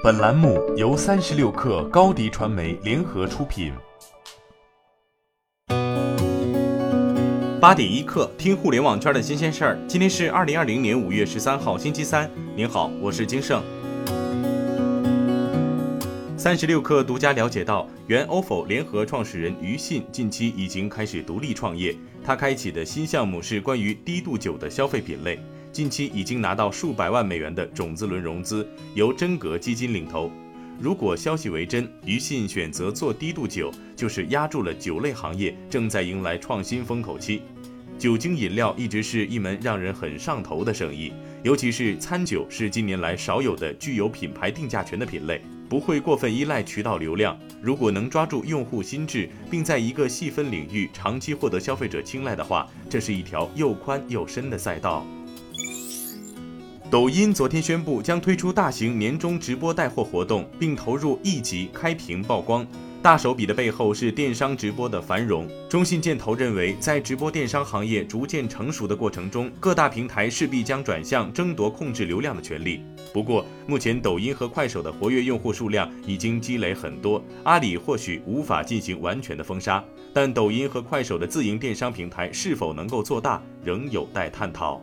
本栏目由三十六氪高低传媒联合出品。八点一刻，听互联网圈的新鲜事儿。今天是二零二零年五月十三号，星期三。您好，我是金盛。三十六氪独家了解到，原 ofo 联合创始人于信近期已经开始独立创业，他开启的新项目是关于低度酒的消费品类。近期已经拿到数百万美元的种子轮融资，由真格基金领投。如果消息为真，于信选择做低度酒，就是压住了酒类行业正在迎来创新风口期。酒精饮料一直是一门让人很上头的生意，尤其是餐酒是近年来少有的具有品牌定价权的品类，不会过分依赖渠道流量。如果能抓住用户心智，并在一个细分领域长期获得消费者青睐的话，这是一条又宽又深的赛道。抖音昨天宣布将推出大型年终直播带货活动，并投入亿级开屏曝光。大手笔的背后是电商直播的繁荣。中信建投认为，在直播电商行业逐渐成熟的过程中，各大平台势必将转向争夺控制流量的权利。不过，目前抖音和快手的活跃用户数量已经积累很多，阿里或许无法进行完全的封杀，但抖音和快手的自营电商平台是否能够做大，仍有待探讨。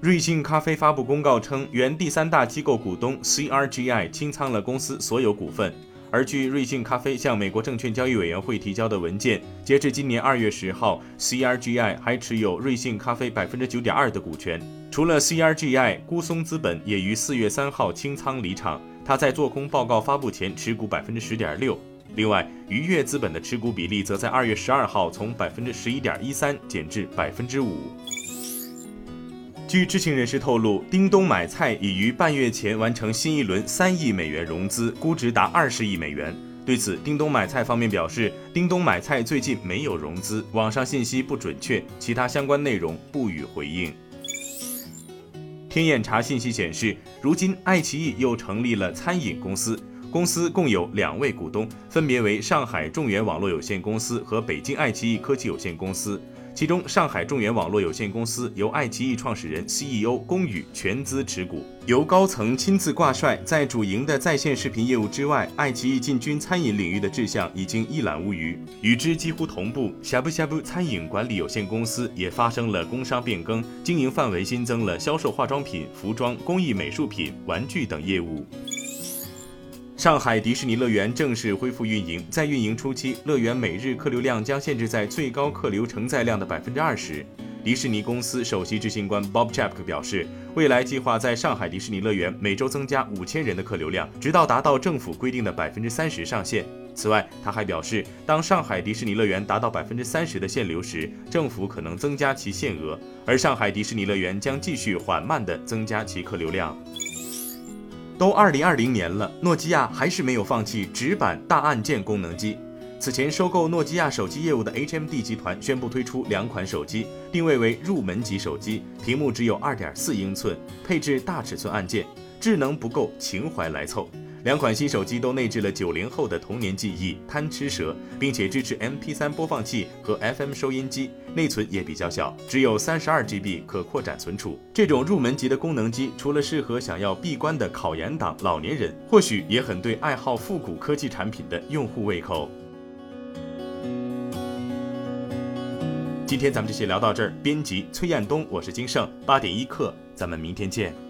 瑞幸咖啡发布公告称，原第三大机构股东 CRGI 清仓了公司所有股份。而据瑞幸咖啡向美国证券交易委员会提交的文件，截至今年二月十号，CRGI 还持有瑞幸咖啡百分之九点二的股权。除了 CRGI，孤松资本也于四月三号清仓离场，他在做空报告发布前持股百分之十点六。另外，愉悦资本的持股比例则在二月十二号从百分之十一点一三减至百分之五。据知情人士透露，叮咚买菜已于半月前完成新一轮三亿美元融资，估值达二十亿美元。对此，叮咚买菜方面表示，叮咚买菜最近没有融资，网上信息不准确，其他相关内容不予回应。天眼查信息显示，如今爱奇艺又成立了餐饮公司，公司共有两位股东，分别为上海众源网络有限公司和北京爱奇艺科技有限公司。其中，上海众源网络有限公司由爱奇艺创始人 CEO 龚宇全资持股，由高层亲自挂帅。在主营的在线视频业务之外，爱奇艺进军餐饮领域的志向已经一览无余。与之几乎同步，呷哺呷哺餐饮管理有限公司也发生了工商变更，经营范围新增了销售化妆品、服装、工艺美术品、玩具等业务。上海迪士尼乐园正式恢复运营，在运营初期，乐园每日客流量将限制在最高客流承载量的百分之二十。迪士尼公司首席执行官 Bob c h a p k 表示，未来计划在上海迪士尼乐园每周增加五千人的客流量，直到达到政府规定的百分之三十上限。此外，他还表示，当上海迪士尼乐园达到百分之三十的限流时，政府可能增加其限额，而上海迪士尼乐园将继续缓慢地增加其客流量。都二零二零年了，诺基亚还是没有放弃直板大按键功能机。此前收购诺基亚手机业务的 HMD 集团宣布推出两款手机，定位为入门级手机，屏幕只有二点四英寸，配置大尺寸按键，智能不够，情怀来凑。两款新手机都内置了九零后的童年记忆“贪吃蛇”，并且支持 MP3 播放器和 FM 收音机，内存也比较小，只有三十二 GB 可扩展存储。这种入门级的功能机，除了适合想要闭关的考研党老年人，或许也很对爱好复古科技产品的用户胃口。今天咱们就先聊到这儿。编辑崔彦东，我是金盛，八点一刻，咱们明天见。